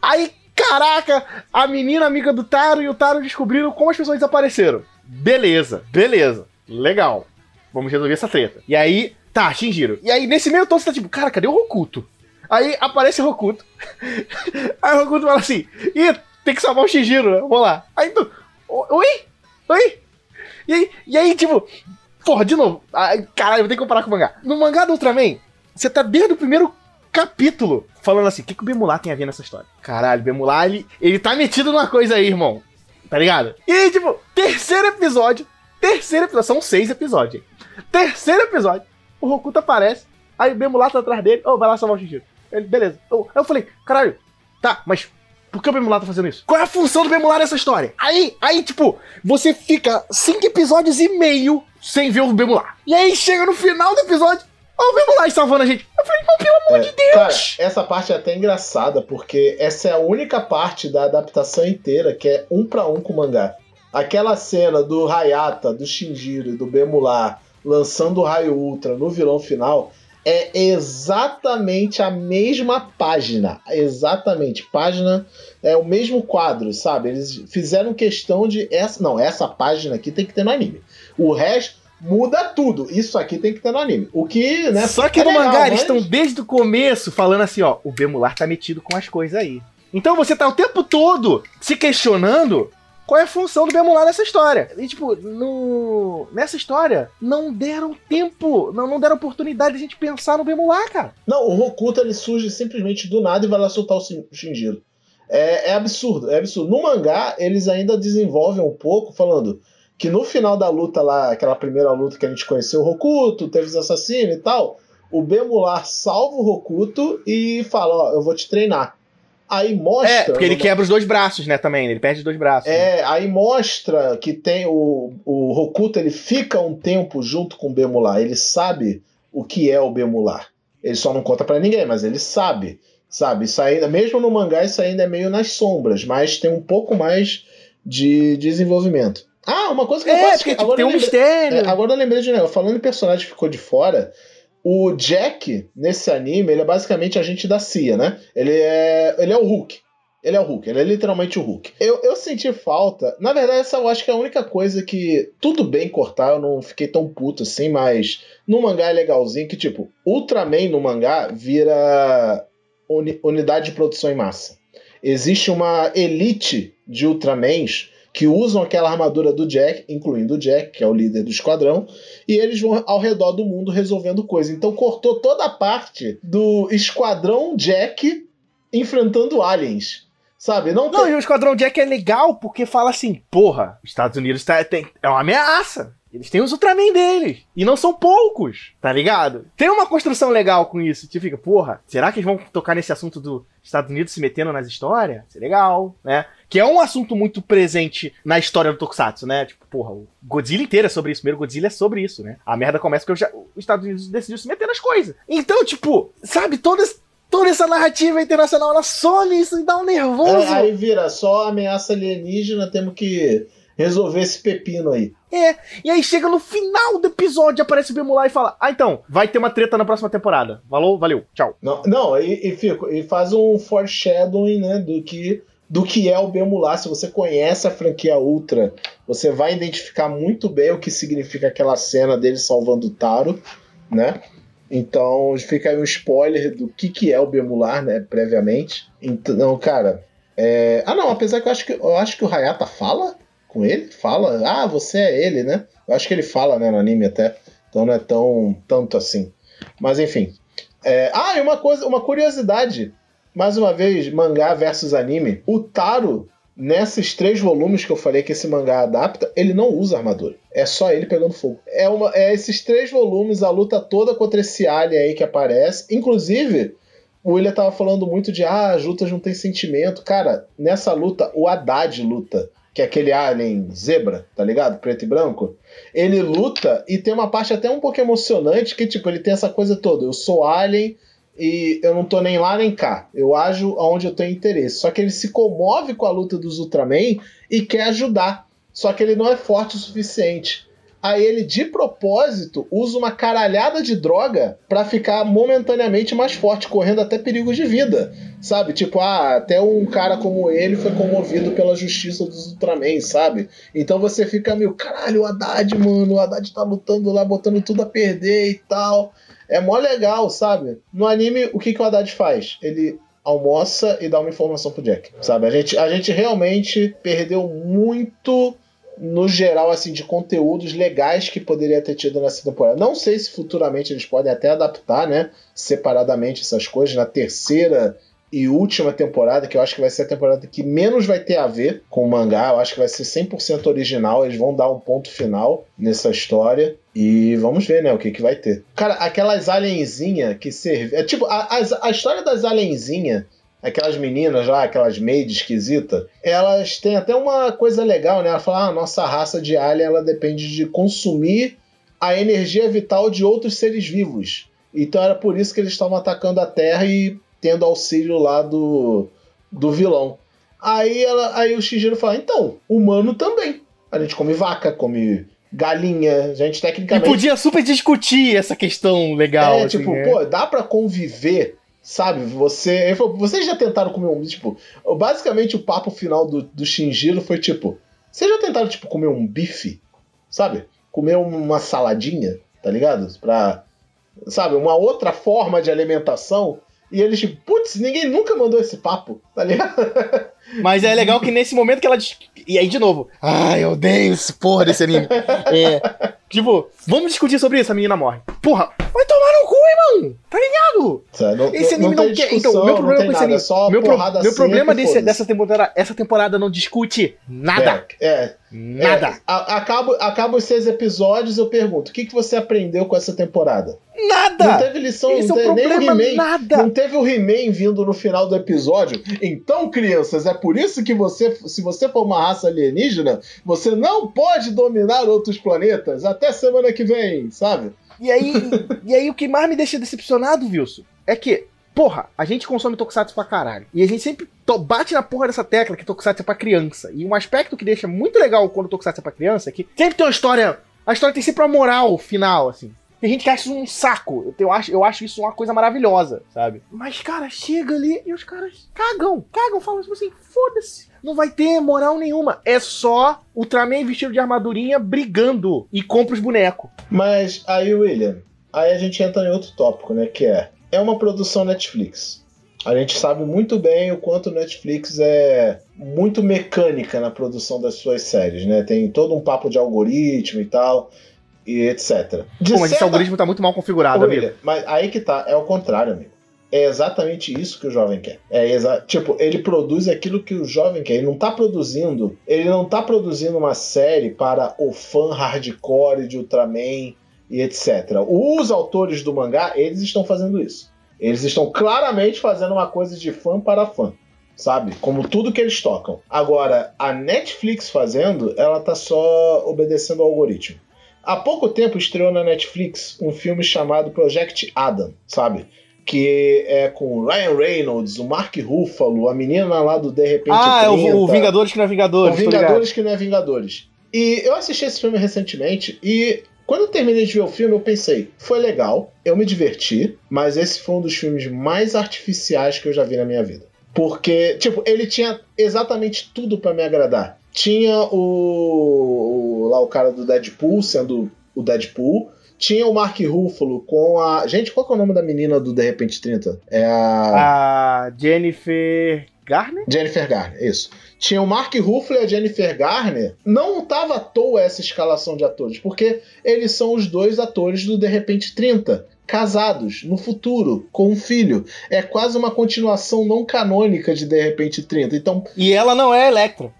Aí, caraca, a menina amiga do Taro e o Taro descobriram como as pessoas desapareceram. Beleza, beleza. Legal. Vamos resolver essa treta. E aí, tá, Shinjiro. E aí, nesse meio todo, você tá tipo, cara, cadê o Rokuto? Aí aparece o Rokuto. Aí o Rokuto fala assim: Ih, tem que salvar o Shinjiro, né? Vamos lá. Aí tu. Oi? Oi? E aí, e aí tipo. Porra, de novo. Ai, caralho, vou ter que comparar com o mangá. No mangá do Ultraman, você tá desde o primeiro capítulo falando assim: o que, que o Bemular tem a ver nessa história? Caralho, o Bemular, ele, ele tá metido numa coisa aí, irmão. Tá ligado? E aí, tipo, terceiro episódio. Terceiro episódio. São seis episódios. Terceiro episódio. O Rokuto aparece. Aí o Bemular tá atrás dele. Ô, oh, vai lá salvar o Shinjiro. Ele, beleza. Aí eu falei, caralho, tá, mas por que o Bemular tá fazendo isso? Qual é a função do Bemular nessa história? Aí, aí, tipo, você fica cinco episódios e meio sem ver o Bemular. E aí chega no final do episódio, Olha o Bemular salvando a gente. Eu falei, pelo amor é, de Deus. Cara, essa parte é até engraçada, porque essa é a única parte da adaptação inteira que é um para um com o mangá. Aquela cena do Hayata, do Shinjiro e do Bemular lançando o raio Ultra no vilão final é exatamente a mesma página. Exatamente. Página é o mesmo quadro, sabe? Eles fizeram questão de. essa Não, essa página aqui tem que ter no anime. O resto muda tudo. Isso aqui tem que ter no anime. O que, né? Só que é no legal, mangá mas... eles estão desde o começo falando assim: ó, o Bemular tá metido com as coisas aí. Então você tá o tempo todo se questionando qual é a função do Bemular nessa história. E, tipo, no... nessa história, não deram tempo, não, não deram oportunidade de a gente pensar no Bemular, cara. Não, o Rokuta ele surge simplesmente do nada e vai lá soltar o Shinjiro. É, é absurdo, é absurdo. No mangá, eles ainda desenvolvem um pouco, falando que no final da luta lá, aquela primeira luta que a gente conheceu o Rokuto, teve os assassinos e tal, o Bemular salva o Rokuto e fala, ó, eu vou te treinar. Aí mostra. É, porque ele quebra os dois braços, né, também. Ele perde os dois braços. É, né? aí mostra que tem o, o Rokuto, ele fica um tempo junto com o Bemular. Ele sabe o que é o Bemular. Ele só não conta para ninguém, mas ele sabe. Sabe? Isso ainda, mesmo no mangá, isso ainda é meio nas sombras, mas tem um pouco mais de desenvolvimento. Ah, uma coisa que é, eu posso... porque, tipo, agora tem um lembrei, mistério. É, agora eu lembrei de um negócio. Falando em personagem que ficou de fora, o Jack, nesse anime, ele é basicamente agente da CIA, né? Ele é, ele é o Hulk. Ele é o Hulk, ele é literalmente o Hulk. Eu, eu senti falta. Na verdade, essa eu acho que é a única coisa que. Tudo bem cortar, eu não fiquei tão puto assim, mas no mangá é legalzinho que, tipo, Ultraman no mangá vira uni, unidade de produção em massa. Existe uma elite de Ultramans que usam aquela armadura do Jack, incluindo o Jack, que é o líder do esquadrão, e eles vão ao redor do mundo resolvendo coisas. Então cortou toda a parte do esquadrão Jack enfrentando aliens. Sabe? Não, Não, tem... e o Esquadrão Jack é legal porque fala assim, porra, os Estados Unidos tá, tem, é uma ameaça. Eles têm os Ultraman deles. E não são poucos, tá ligado? Tem uma construção legal com isso. Que fica, porra, será que eles vão tocar nesse assunto dos Estados Unidos se metendo nas histórias? Isso é legal, né? Que é um assunto muito presente na história do Tokusatsu, né? Tipo, porra, o Godzilla inteiro é sobre isso. O primeiro Godzilla é sobre isso, né? A merda começa porque os Estados Unidos decidiu se meter nas coisas. Então, tipo, sabe, todas toda essa narrativa internacional, ela some isso e dá um nervoso. É, aí vira só ameaça alienígena, temos que resolver esse pepino aí. É, e aí chega no final do episódio, aparece o Bemulá e fala: Ah, então, vai ter uma treta na próxima temporada. Valeu, valeu, tchau. Não, não e, e, fico, e faz um foreshadowing, né, do que, do que é o Bemulá. Se você conhece a franquia Ultra, você vai identificar muito bem o que significa aquela cena dele salvando o Taro, né? Então fica aí um spoiler do que, que é o Bemular, né, previamente. Então, cara. É... Ah, não, apesar que eu acho que eu acho que o Hayata fala com ele, fala, ah, você é ele, né? Eu acho que ele fala, né, no anime até. Então não é tão tanto assim. Mas enfim. É... Ah, e uma coisa, uma curiosidade. Mais uma vez, mangá versus anime. O Taro nesses três volumes que eu falei que esse mangá adapta, ele não usa armadura. É só ele pegando fogo. É, uma, é esses três volumes, a luta toda contra esse alien aí que aparece. Inclusive, o William tava falando muito de ah, as lutas não tem sentimento. Cara, nessa luta, o Haddad luta. Que é aquele alien zebra, tá ligado? Preto e branco. Ele luta e tem uma parte até um pouco emocionante que, tipo, ele tem essa coisa toda. Eu sou alien, e eu não tô nem lá nem cá. Eu ajo onde eu tenho interesse. Só que ele se comove com a luta dos Ultraman e quer ajudar. Só que ele não é forte o suficiente. Aí ele, de propósito, usa uma caralhada de droga para ficar momentaneamente mais forte, correndo até perigos de vida. Sabe? Tipo, ah, até um cara como ele foi comovido pela justiça dos Ultraman, sabe? Então você fica meio, caralho, o Haddad, mano, o Haddad tá lutando lá, botando tudo a perder e tal. É mó legal, sabe? No anime, o que, que o Haddad faz? Ele almoça e dá uma informação pro Jack, sabe? A gente, a gente realmente perdeu muito no geral, assim, de conteúdos legais que poderia ter tido nessa temporada. Não sei se futuramente eles podem até adaptar, né? Separadamente essas coisas. Na terceira e última temporada, que eu acho que vai ser a temporada que menos vai ter a ver com o mangá, eu acho que vai ser 100% original, eles vão dar um ponto final nessa história. E vamos ver, né, o que, que vai ter. Cara, aquelas alienzinhas que servem. É tipo, a, a, a história das alienzinhas aquelas meninas lá, aquelas maid esquisita, elas têm até uma coisa legal, né? Ela fala, ah, a nossa raça de alien, ela depende de consumir a energia vital de outros seres vivos. Então era por isso que eles estavam atacando a Terra e tendo auxílio lá do, do vilão. Aí, ela, aí o Shigiro fala, então, humano também. A gente come vaca, come galinha, a gente tecnicamente... E podia super discutir essa questão legal. É, assim, tipo, é. pô, dá pra conviver Sabe, você. Falou, vocês já tentaram comer um. Tipo, basicamente o papo final do, do Shinjiro foi tipo. Vocês já tentaram, tipo, comer um bife? Sabe? Comer uma saladinha, tá ligado? Pra. Sabe, uma outra forma de alimentação. E eles, tipo, putz, ninguém nunca mandou esse papo, tá ligado? Mas é legal que nesse momento que ela. E aí, de novo. Ai, eu odeio esse porra desse anime. é. Tipo, vamos discutir sobre isso, a menina morre. Porra, vai tomar no cu, irmão! Tá ligado? Não, esse anime não, não quer. Então, meu problema com esse anime. Só meu, pro, meu problema desse, dessa temporada. Essa temporada não discute nada. É. é nada. É, acabo, acabo os seis episódios, eu pergunto: o que, que você aprendeu com essa temporada? Nada! Não teve lição, Esse não é teve nem o. Nada! Não teve o He-Man vindo no final do episódio. Então, crianças, é por isso que você, se você for uma raça alienígena, você não pode dominar outros planetas. Até semana que vem, sabe? E aí, e aí o que mais me deixa decepcionado, Wilson, é que, porra, a gente consome Tokusatsu pra caralho. E a gente sempre bate na porra dessa tecla que Tokusatsu é pra criança. E um aspecto que deixa muito legal quando Tokusatsu é pra criança é que sempre tem uma história. A história tem sempre uma moral final, assim. Tem gente que acha isso um saco. Eu acho, eu acho isso uma coisa maravilhosa, sabe? Mas, cara, chega ali e os caras cagam, cagam, falam tipo assim, foda-se. Não vai ter moral nenhuma. É só Ultraman vestido de armadurinha brigando e compra os bonecos. Mas aí, William, aí a gente entra em outro tópico, né? Que é, é uma produção Netflix. A gente sabe muito bem o quanto Netflix é muito mecânica na produção das suas séries, né? Tem todo um papo de algoritmo e tal, e etc. De Pô, mas certa... esse algoritmo tá muito mal configurado, Ô, amigo. Mas aí que tá, é o contrário, amigo. É exatamente isso que o jovem quer. É exa tipo, ele produz aquilo que o jovem quer. Ele não tá produzindo, ele não tá produzindo uma série para o fã hardcore de Ultraman e etc. Os autores do mangá, eles estão fazendo isso. Eles estão claramente fazendo uma coisa de fã para fã, sabe? Como tudo que eles tocam. Agora, a Netflix fazendo, ela tá só obedecendo ao algoritmo. Há pouco tempo estreou na Netflix um filme chamado Project Adam, sabe? que é com o Ryan Reynolds, o Mark Ruffalo, a menina lá do De Repente Ah, 30, é o, o Vingadores que não é Vingadores. O Vingadores que não é Vingadores. E eu assisti esse filme recentemente e quando eu terminei de ver o filme, eu pensei, foi legal, eu me diverti, mas esse foi um dos filmes mais artificiais que eu já vi na minha vida. Porque, tipo, ele tinha exatamente tudo para me agradar. Tinha o, o, lá o cara do Deadpool sendo o Deadpool, tinha o Mark Ruffalo com a. Gente, qual é o nome da menina do De Repente 30? É a. A Jennifer Garner? Jennifer Garner, isso. Tinha o Mark Ruffalo e a Jennifer Garner. Não tava à toa essa escalação de atores, porque eles são os dois atores do De Repente 30 casados no futuro com um filho. É quase uma continuação não canônica de De repente 30. Então, e ela não é Electra.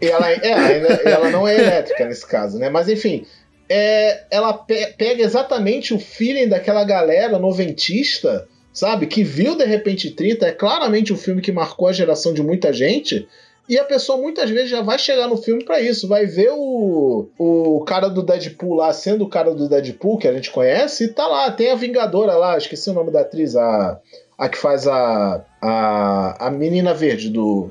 Ela, é, ela não é elétrica nesse caso, né? Mas enfim, é, ela pe pega exatamente o feeling daquela galera noventista, sabe? Que viu De Repente 30, é claramente um filme que marcou a geração de muita gente. E a pessoa muitas vezes já vai chegar no filme para isso, vai ver o, o cara do Deadpool lá sendo o cara do Deadpool que a gente conhece, e tá lá, tem a Vingadora lá, esqueci o nome da atriz, a, a que faz a, a, a menina verde do,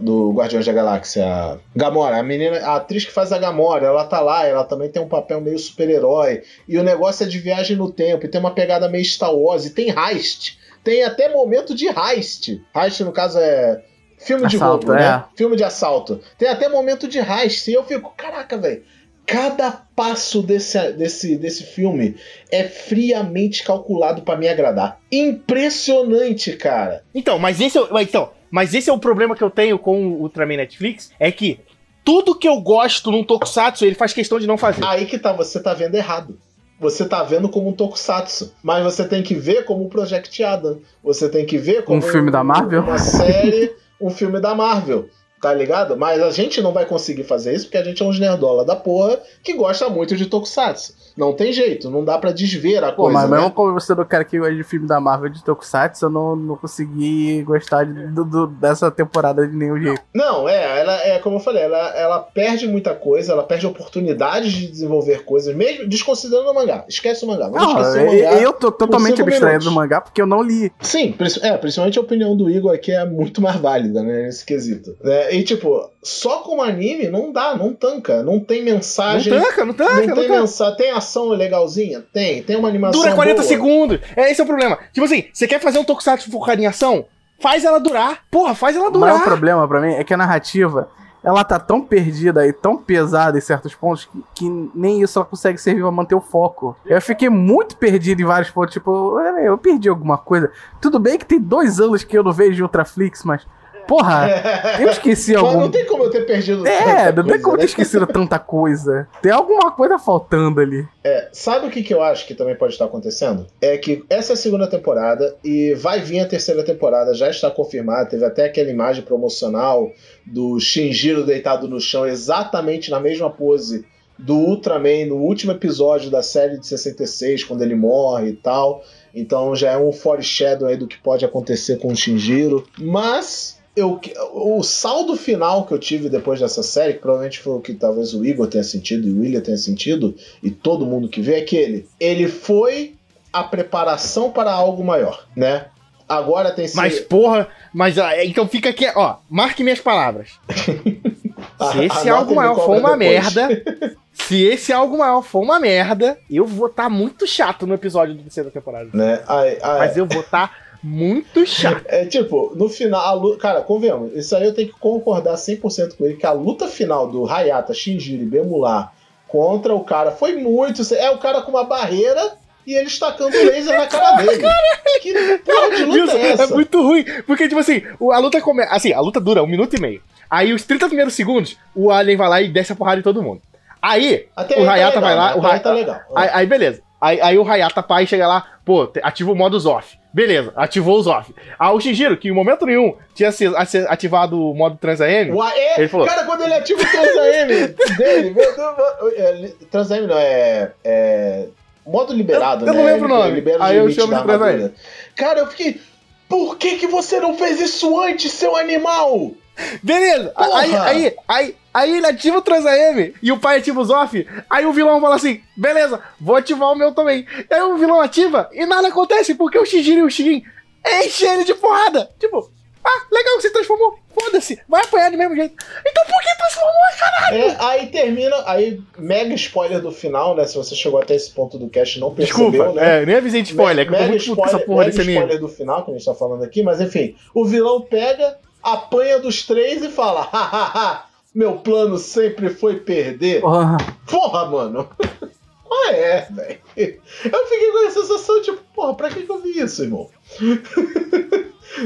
do Guardiões da Galáxia, Gamora, a menina, a atriz que faz a Gamora, ela tá lá, ela também tem um papel meio super-herói, e o negócio é de viagem no tempo, e tem uma pegada meio Star Wars, e tem heist, tem até momento de heist. Heist, no caso, é filme de assalto, roubo, né? é. né? Filme de assalto. Tem até momento de heist, e eu fico, caraca, velho, cada passo desse, desse, desse filme é friamente calculado para me agradar. Impressionante, cara. Então, mas esse é, então, mas esse é o problema que eu tenho com o Ultraman Netflix, é que tudo que eu gosto num tokusatsu, ele faz questão de não fazer. Aí que tá, você tá vendo errado. Você tá vendo como um tokusatsu, mas você tem que ver como o Project Adam. Você tem que ver como um filme um, da Marvel, uma série, um filme da Marvel tá ligado? Mas a gente não vai conseguir fazer isso porque a gente é uns nerdola da porra que gosta muito de Tokusatsu. Não tem jeito, não dá para desver a Pô, coisa. Mas né? mesmo como você não quer que gosta de filme da Marvel de Tokusatsu, eu não, não consegui gostar de, do, do, dessa temporada de nenhum jeito. Não, é, ela é como eu falei, ela, ela perde muita coisa, ela perde oportunidades de desenvolver coisas, mesmo desconsiderando o mangá. Esquece o mangá. Vamos não, esquecer o mangá. Eu tô totalmente abstraído do mangá porque eu não li. Sim, é, principalmente a opinião do Igor aqui é muito mais válida, né, nesse quesito. É, e tipo, só com anime não dá, não tanca, não tem mensagem. Não tanca, não tanca. Não, tem mensagem, tem ação legalzinha? Tem, tem uma animação. Dura 40 boa. segundos. É esse é o problema. Tipo assim, você quer fazer um tokusatsu focado em ação? Faz ela durar. Porra, faz ela durar. O maior problema para mim é que a narrativa ela tá tão perdida e tão pesada em certos pontos que, que, nem isso ela consegue servir pra manter o foco. Eu fiquei muito perdido em vários pontos, tipo, eu perdi alguma coisa. Tudo bem que tem dois anos que eu não vejo Ultraflix, mas Porra, eu esqueci algum. Não tem como eu ter perdido. É, não tem como eu ter né? esquecido tanta coisa. Tem alguma coisa faltando ali. É, sabe o que, que eu acho que também pode estar acontecendo? É que essa é a segunda temporada e vai vir a terceira temporada, já está confirmada. Teve até aquela imagem promocional do Shinjiro deitado no chão, exatamente na mesma pose do Ultraman no último episódio da série de 66, quando ele morre e tal. Então já é um foreshadow aí do que pode acontecer com o Shinjiro. Mas eu, o saldo final que eu tive depois dessa série, que provavelmente foi o que talvez o Igor tenha sentido e o William tenha sentido, e todo mundo que vê, é que ele, ele foi a preparação para algo maior, né? Agora tem sido... Mas porra, mas ah, então fica aqui, ó, marque minhas palavras. Se esse algo maior for uma depois. merda, se esse algo maior for uma merda, eu vou estar tá muito chato no episódio do terceira temporada. Né? Ai, ai. Mas eu vou estar tá muito chato. É tipo, no final, a luta, cara, convenhamos, isso aí eu tenho que concordar 100% com ele, que a luta final do Hayata, Shinjiro e Bemular contra o cara foi muito. É o cara com uma barreira e ele estacando laser na cara dele. que porra de luta é essa? É muito ruim, porque, tipo assim, a luta. Assim, a luta dura um minuto e meio. Aí, os 30 primeiros segundos, o Alien vai lá e desce a porrada em todo mundo. Aí, Até o aí tá Hayata vai lá. O Hayata, tá legal. aí, aí, beleza. Aí, aí o Hayata pai chega lá, pô, ativa o modo off. Beleza, ativou os off. Ah, o Shinjiro, que em momento nenhum tinha ativado o modo Trans AM. O A- é, Ele falou- Cara, quando ele ativa o Trans-AM dele, meu Deus, é, Trans-AM não, é, é. Modo liberado, Eu- eu né? não lembro o nome. Aí eu chamo de Trans-AM. Cara, eu fiquei. Por que, que você não fez isso antes, seu animal? Beleza, aí, aí, aí, aí ele ativa o Trans AM e o pai ativa os off. Aí o vilão fala assim: beleza, vou ativar o meu também. Aí o vilão ativa e nada acontece porque o Shinjiro e o Shin enchem ele de porrada. Tipo, ah, legal que você transformou. Foda-se, vai apanhar do mesmo jeito. Então por que transformou, caralho? É, aí termina, aí mega spoiler do final, né? Se você chegou até esse ponto do cast e não percebeu, Desculpa, né? é, nem avisei de spoiler, que eu tô muito puto com essa porra mega desse anime. spoiler do final que a gente tá falando aqui, mas enfim, o vilão pega, apanha dos três e fala: hahaha, meu plano sempre foi perder. Porra. Porra, mano. Qual é, velho? Eu fiquei com a sensação, tipo, porra, pra que, que eu vi isso, irmão?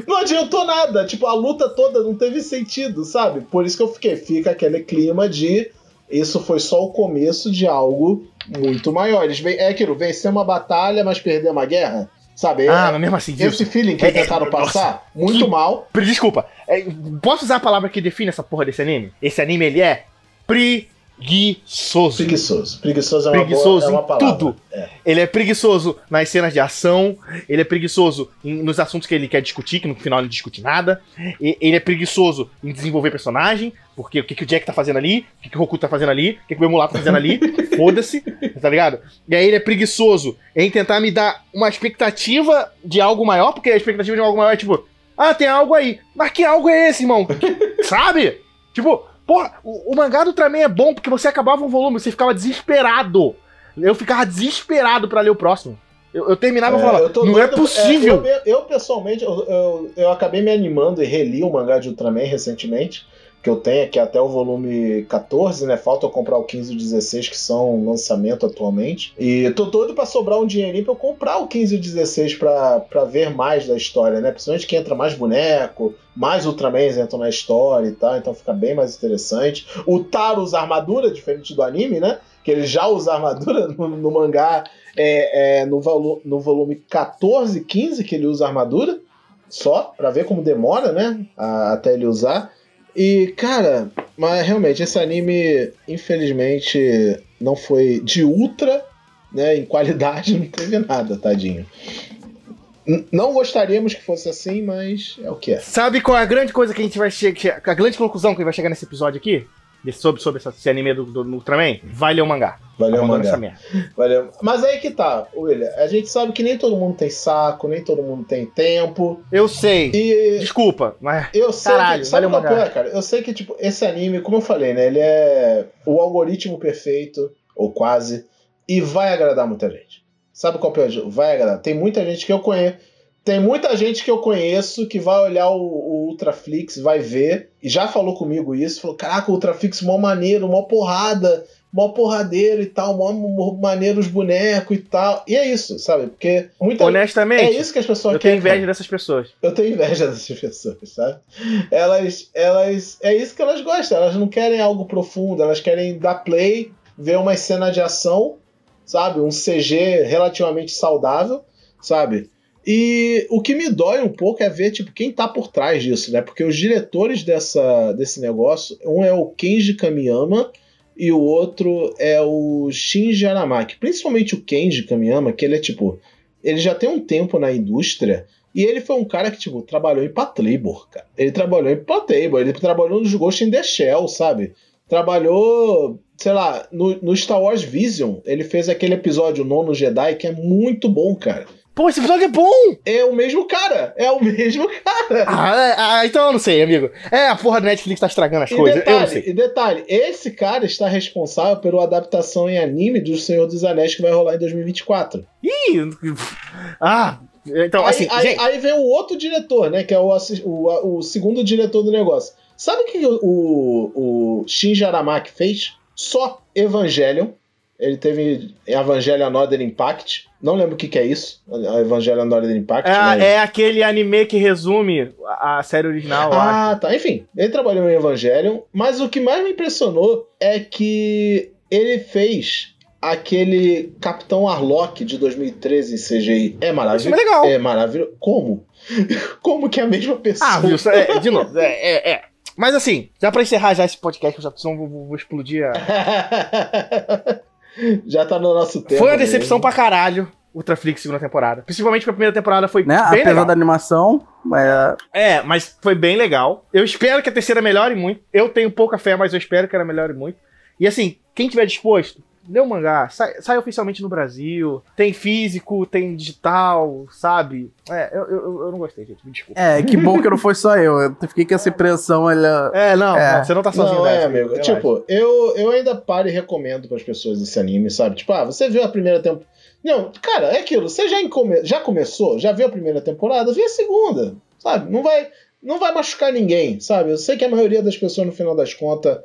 Não adiantou nada, tipo, a luta toda não teve sentido, sabe? Por isso que eu fiquei, fica aquele clima de isso foi só o começo de algo muito maior. Eles é aquilo, vencer uma batalha, mas perder uma guerra, sabe? Ah, É- mas mesmo assim, esse Gilson. feeling que É- eles tentaram é- passar, muito mal. Pre- Desculpa, é, posso usar a palavra que define essa porra desse anime? Esse anime ele é preguiçoso. Preguiçoso. Preguiçoso é uma, Preguiçoso boa, é uma palavra. tudo. É. Ele é preguiçoso nas cenas de ação, ele é preguiçoso em- nos assuntos que ele quer discutir, que no final ele não discute nada. E- ele é preguiçoso em desenvolver personagem, porque o que, que o Jack tá fazendo ali, o que, que o Roku tá fazendo ali, o que, que o Emulato tá fazendo ali, foda-se, tá ligado? E aí ele é preguiçoso em tentar me dar uma expectativa de algo maior, porque a expectativa de algo maior é tipo, ah, tem algo aí. Mas que algo é esse, irmão? Sabe? Tipo, porra, o, o mangá do Ultraman é bom porque você acabava um volume, você ficava desesperado. Eu ficava desesperado pra ler o próximo. Eu, eu terminava e É, falava, eu tô não é doido- possível. é, eu, eu, pessoalmente, eu, eu, eu acabei me animando e reli o mangá de Ultraman recentemente. Que eu tenho aqui até o volume 14, né? Falta eu comprar o 15 e o 16, que são lançamento atualmente. E tô doido pra sobrar um dinheirinho pra eu comprar o 15 e o 16 pra, pra ver mais da história, né? Principalmente que entra mais boneco, mais Ultramans entram na história e tal, então fica bem mais interessante. O Taro usa armadura, diferente do anime, né? Que ele já usa armadura no, no mangá é, é, no, volu no volume 14, 15 que ele usa armadura, só, pra ver como demora, né? a- até ele usar. E, cara, mas realmente, esse anime, infelizmente, não foi de ultra, né? Em qualidade, não teve nada, tadinho. N- não gostaríamos que fosse assim, mas é o que é. Sabe qual é a grande coisa que a gente vai chegar. A grande conclusão que vai chegar nesse episódio aqui? Sobre, sobre esse anime do, do, do Ultraman? Vai ler o mangá. Valeu, Abandona mangá. essa merda. Valeu. Mas aí que tá, William. A gente sabe que nem todo mundo tem saco, nem todo mundo tem tempo. Eu sei. E Desculpa, mas. Eu sei Caralho, que, sabe qual mangá. é, cara? Eu sei que, tipo, esse anime, como eu falei, né? Ele é o algoritmo perfeito, ou quase, e vai agradar muita gente. Sabe qual é o Vai agradar. Tem muita gente que eu conheço. Tem muita gente que eu conheço que vai olhar o, o Ultraflix, vai ver, e já falou comigo isso, falou: caraca, o Ultraflix mó maneiro, mó porrada, mó porradeiro e tal, mó, mó maneiro os bonecos e tal. E é isso, sabe? Porque muita É Honestamente, isso que as pessoas eu tenho querem. cara. inveja dessas pessoas. Eu tenho inveja dessas pessoas, sabe? Elas, elas, é isso que elas gostam. Elas não querem algo profundo. Elas querem dar play, ver uma cena de ação, sabe? Um CG relativamente saudável, sabe? E o que me dói um pouco é ver tipo quem tá por trás disso, né? Porque os diretores dessa, desse negócio, um é o Kenji Kamiyama e o outro é o Shinji Aramaki. Principalmente o Kenji Kamiyama, que ele é tipo, ele já tem um tempo na indústria e ele foi um cara que, tipo, trabalhou em Patlabor, cara. Ele trabalhou em Patlabor, ele trabalhou no Ghost in the Shell, sabe? Trabalhou, sei lá, no, no Star Wars Vision. Ele fez aquele episódio Nono Jedi, que é muito bom, cara. Pô, esse episódio é bom! É o mesmo cara. É o mesmo cara. Ah, é- ah, então eu não sei, amigo. É, a porra do Netflix tá estragando as E coisas. eu não detalhe, sei. e detalhe, esse cara está responsável pela adaptação em anime do Senhor dos Anéis que vai rolar em 2024. Ih, ah, então, aí, assim, aí, gente. aí vem o outro diretor, né? Que é o, o, o segundo diretor do negócio. Sabe o que o, o, o Shinji Aramaki fez? Só Evangelion. Ele teve Evangelion Northern Impact. Não lembro o que, que é isso. a Evangelion Northern Impact. É, mas- é aquele anime que resume a série original. Ah, tá. Enfim, ele trabalhou em Evangelion, mas o que mais me impressionou é que ele fez aquele Capitão Arlock de 2013 em CGI. É maravilhoso. é legal. É maravilhoso. Como? Como que é a mesma pessoa? Ah, viu? É, de novo, é, é, é. Mas assim, já pra encerrar já esse podcast, que eu já vou, vou- vou explodir. a- Já tá no nosso tempo. Foi uma decepção mesmo. pra caralho. Ultraflix segunda temporada. Principalmente porque a primeira temporada foi Né? bem Apesar legal. da animação, mas É, mas foi bem legal. Eu espero que a terceira melhore muito. Eu tenho pouca fé, mas eu espero que ela melhore muito. E assim, quem tiver disposto, lê o mangá. Sai, sai oficialmente no Brasil. Tem físico, tem digital, sabe? É, eu, eu, eu não gostei, gente. Me desculpa. é, que bom que não foi só eu. Eu fiquei com essa impressão, olha. É, não, É. você não tá sozinho Não, é, amigo. relaxa. Tipo, eu, eu ainda paro e recomendo pras pessoas esse anime, sabe? Tipo, ah, você viu a primeira temporada. Não, cara, é aquilo. Você já, encome... já começou? Já viu a primeira temporada? Vê a segunda, sabe? Não vai, não vai machucar ninguém, sabe? Eu sei que a maioria das pessoas, no final das contas,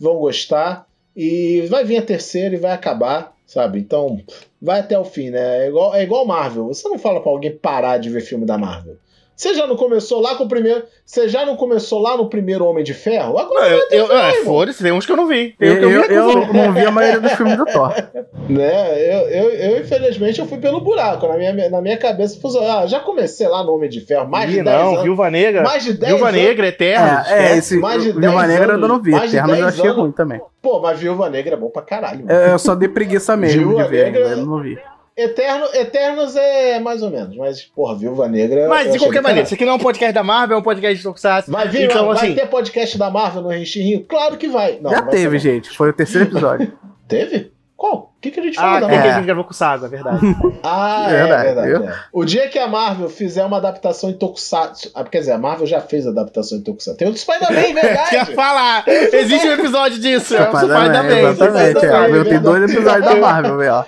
vão gostar. E vai vir a terceira e vai acabar, sabe? Então, vai até o fim, né? É igual, é igual Marvel. Você não fala pra alguém parar de ver filme da Marvel. Você já não começou lá com o primeiro. Você já não começou lá no primeiro Homem de Ferro? Agora Eu, eu, vai, é, foda-se, tem uns que eu não vi. Eu, eu, eu, a ver. não vi a maioria dos filmes do Thor. Né? Eu, eu, eu, infelizmente, eu fui pelo buraco. Na minha, na minha cabeça, fui, ah, já comecei lá no Homem de Ferro, mais Ih, de 10 não, anos. Viúva Negra. Mais de 10 Viúva anos. Negra, Eterno. É, é, esse mais de Viúva 10 Negra eu anos, não vi. Eterno eu 10 achei anos. ruim também. Pô, mas Viúva Negra é bom pra caralho. mano. Eu, eu só dei preguiça mesmo Viúva de ver, Negra- ainda, eu não vi. Eterno, Eternos é mais ou menos, mas, porra, Viúva Negra. Mas, de qualquer maneira, isso aqui não é um podcast da Marvel, é um podcast de Tokusatsu. Vai vir, então, vai assim, ter podcast da Marvel no Renchirrinho? Claro que vai. Não, Já não vai teve, ser, gente. Foi o terceiro episódio. Teve? Qual? O que, que a gente falou Ah, da aquele Marvel? que a gente gravou com o Sago, é verdade. Ah, é Verdade, verdade. viu? é. O dia que a Marvel fizer uma adaptação em Tokusatsu. Ah, quer dizer, a Marvel já fez adaptação em Tokusatsu. Tem o do Spider-Man, Quer verdade. falar? Existe um episódio disso, é o Spider-Man. Exatamente. Spider-Man, é. Eu tenho dois episódios da Marvel, velho. ó.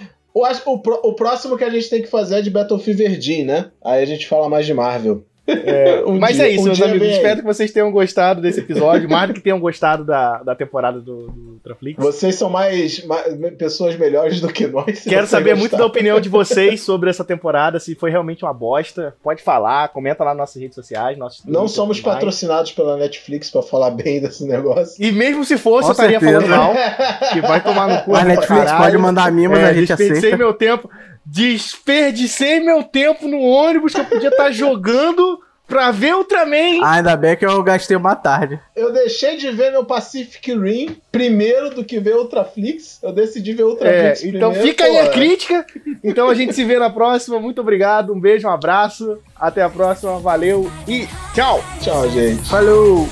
O, pró- o próximo que a gente tem que fazer é de Battlefield Verdin, né? Aí a gente fala mais de Marvel. Um Mas dia- é isso, um meus amigos. Espero que vocês tenham gostado desse episódio, mais do que tenham gostado da, da temporada do, do Ultraflix. Vocês são mais, mais- pessoas melhores do que nós. Quero saber gostar. muito da opinião de vocês sobre essa temporada, se foi realmente uma bosta. Pode falar, comenta lá nas nossas redes sociais. Nossos Não somos patrocinados pela Netflix pra falar bem desse negócio. E mesmo se fosse, Com eu estaria certeza. falando mal. Que vai tomar no cu. A Netflix caralho. pode mandar mimos, É, a gente desperdicei aceita. meu tempo. Desperdicei meu tempo no ônibus que eu podia estar jogando pra ver Ultraman. Ah, ainda bem que eu gastei uma tarde. Eu deixei de ver meu Pacific Rim primeiro do que ver Ultraflix. Eu decidi ver É, Ultraflix então primeiro. fica aí a crítica. Então a gente se vê na próxima. Muito obrigado, um beijo, um abraço. Até a próxima, valeu e tchau! Tchau, gente. Falou!